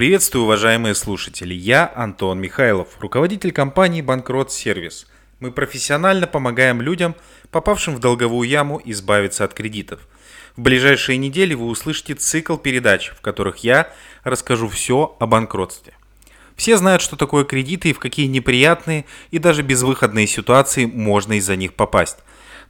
Приветствую, уважаемые слушатели. Я Антон Михайлов, руководитель компании Банкрот Сервис. Мы профессионально помогаем людям, попавшим в долговую яму, избавиться от кредитов. В ближайшие недели вы услышите цикл передач, в которых я расскажу все о банкротстве. Все знают, что такое кредиты и в какие неприятные и даже безвыходные ситуации можно из-за них попасть.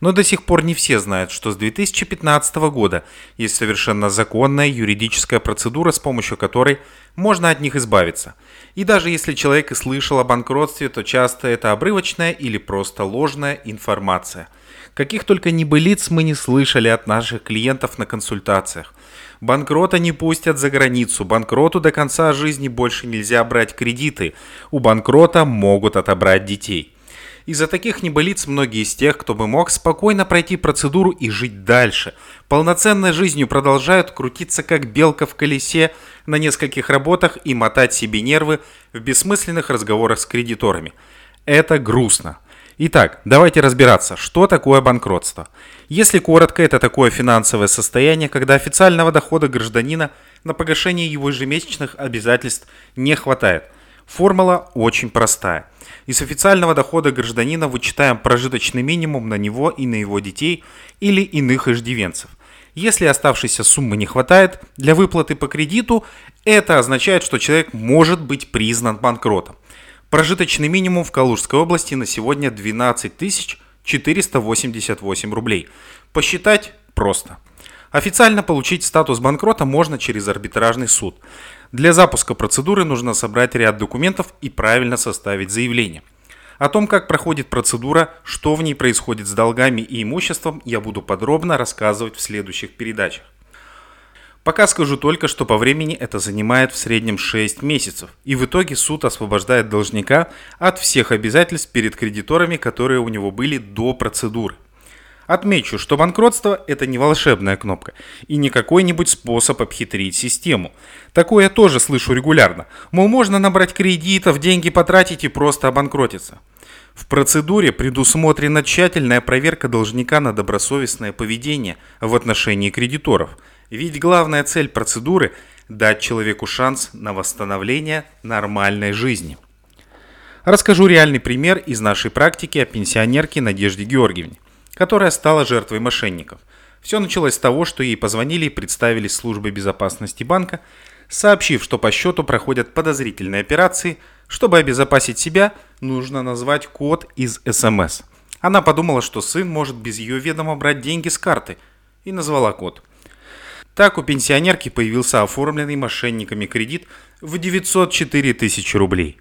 Но до сих пор не все знают, что с 2015 года есть совершенно законная юридическая процедура, с помощью которой можно от них избавиться. И даже если человек и слышал о банкротстве, то часто это обрывочная или просто ложная информация. Каких только небылиц мы не слышали от наших клиентов на консультациях. Банкрота не пустят за границу, банкроту до конца жизни больше нельзя брать кредиты, у банкрота могут отобрать детей. Из-за таких небылиц многие из тех, кто бы мог спокойно пройти процедуру и жить дальше, полноценной жизнью продолжают крутиться как белка в колесе на нескольких работах и мотать себе нервы в бессмысленных разговорах с кредиторами. Это грустно. Итак, давайте разбираться, что такое банкротство. Если коротко, это такое финансовое состояние, когда официального дохода гражданина на погашение его ежемесячных обязательств не хватает. Формула очень простая – из официального дохода гражданина вычитаем прожиточный минимум на него и на его детей или иных иждивенцев. Если оставшейся суммы не хватает для выплаты по кредиту, это означает, что человек может быть признан банкротом. Прожиточный минимум в Калужской области на сегодня 12 488 рублей. Посчитать просто. Официально получить статус банкрота можно через арбитражный суд. Для запуска процедуры нужно собрать ряд документов и правильно составить заявление. О том, как проходит процедура, что в ней происходит с долгами и имуществом, я буду подробно рассказывать в следующих передачах. Пока скажу только, что по времени это занимает в среднем 6 месяцев, и в итоге суд освобождает должника от всех обязательств перед кредиторами, которые у него были до процедуры. Отмечу, что банкротство – это не волшебная кнопка и не какой-нибудь способ обхитрить систему. Такое я тоже слышу регулярно. Мол, можно набрать кредитов, деньги потратить и просто обанкротиться. В процедуре предусмотрена тщательная проверка должника на добросовестное поведение в отношении кредиторов. Ведь главная цель процедуры – дать человеку шанс на восстановление нормальной жизни. Расскажу реальный пример из нашей практики о пенсионерке Надежде Георгиевне которая стала жертвой мошенников. Все началось с того, что ей позвонили и представили службы безопасности банка, сообщив, что по счету проходят подозрительные операции. Чтобы обезопасить себя, нужно назвать код из СМС. Она подумала, что сын может без ее ведома брать деньги с карты, и назвала код. Так у пенсионерки появился оформленный мошенниками кредит в 904 тысячи рублей.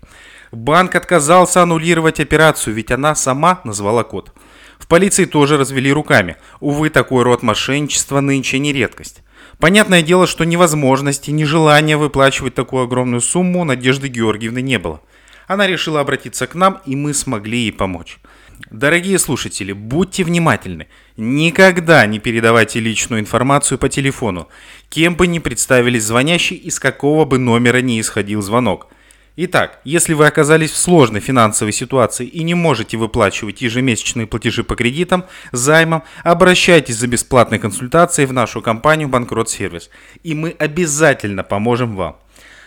Банк отказался аннулировать операцию, ведь она сама назвала код – в полиции тоже развели руками. Увы, такой род мошенничества нынче не редкость. Понятное дело, что ни возможности, ни желания выплачивать такую огромную сумму Надежды Георгиевны не было. Она решила обратиться к нам, и мы смогли ей помочь. Дорогие слушатели, будьте внимательны. Никогда не передавайте личную информацию по телефону, кем бы ни представились звонящий, из какого бы номера ни исходил звонок – Итак, если вы оказались в сложной финансовой ситуации и не можете выплачивать ежемесячные платежи по кредитам, займам, обращайтесь за бесплатной консультацией в нашу компанию Банкрот Сервис, и мы обязательно поможем вам.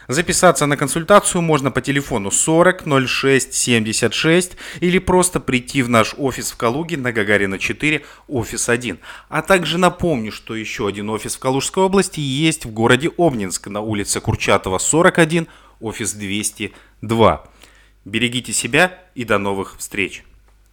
Записаться на консультацию можно по телефону 40 06 76 или просто прийти в наш офис в Калуге на Гагарина 4, офис 1. А также напомню, что еще один офис в Калужской области есть в городе Обнинск на улице Курчатова 41, офис 202. Берегите себя и до новых встреч!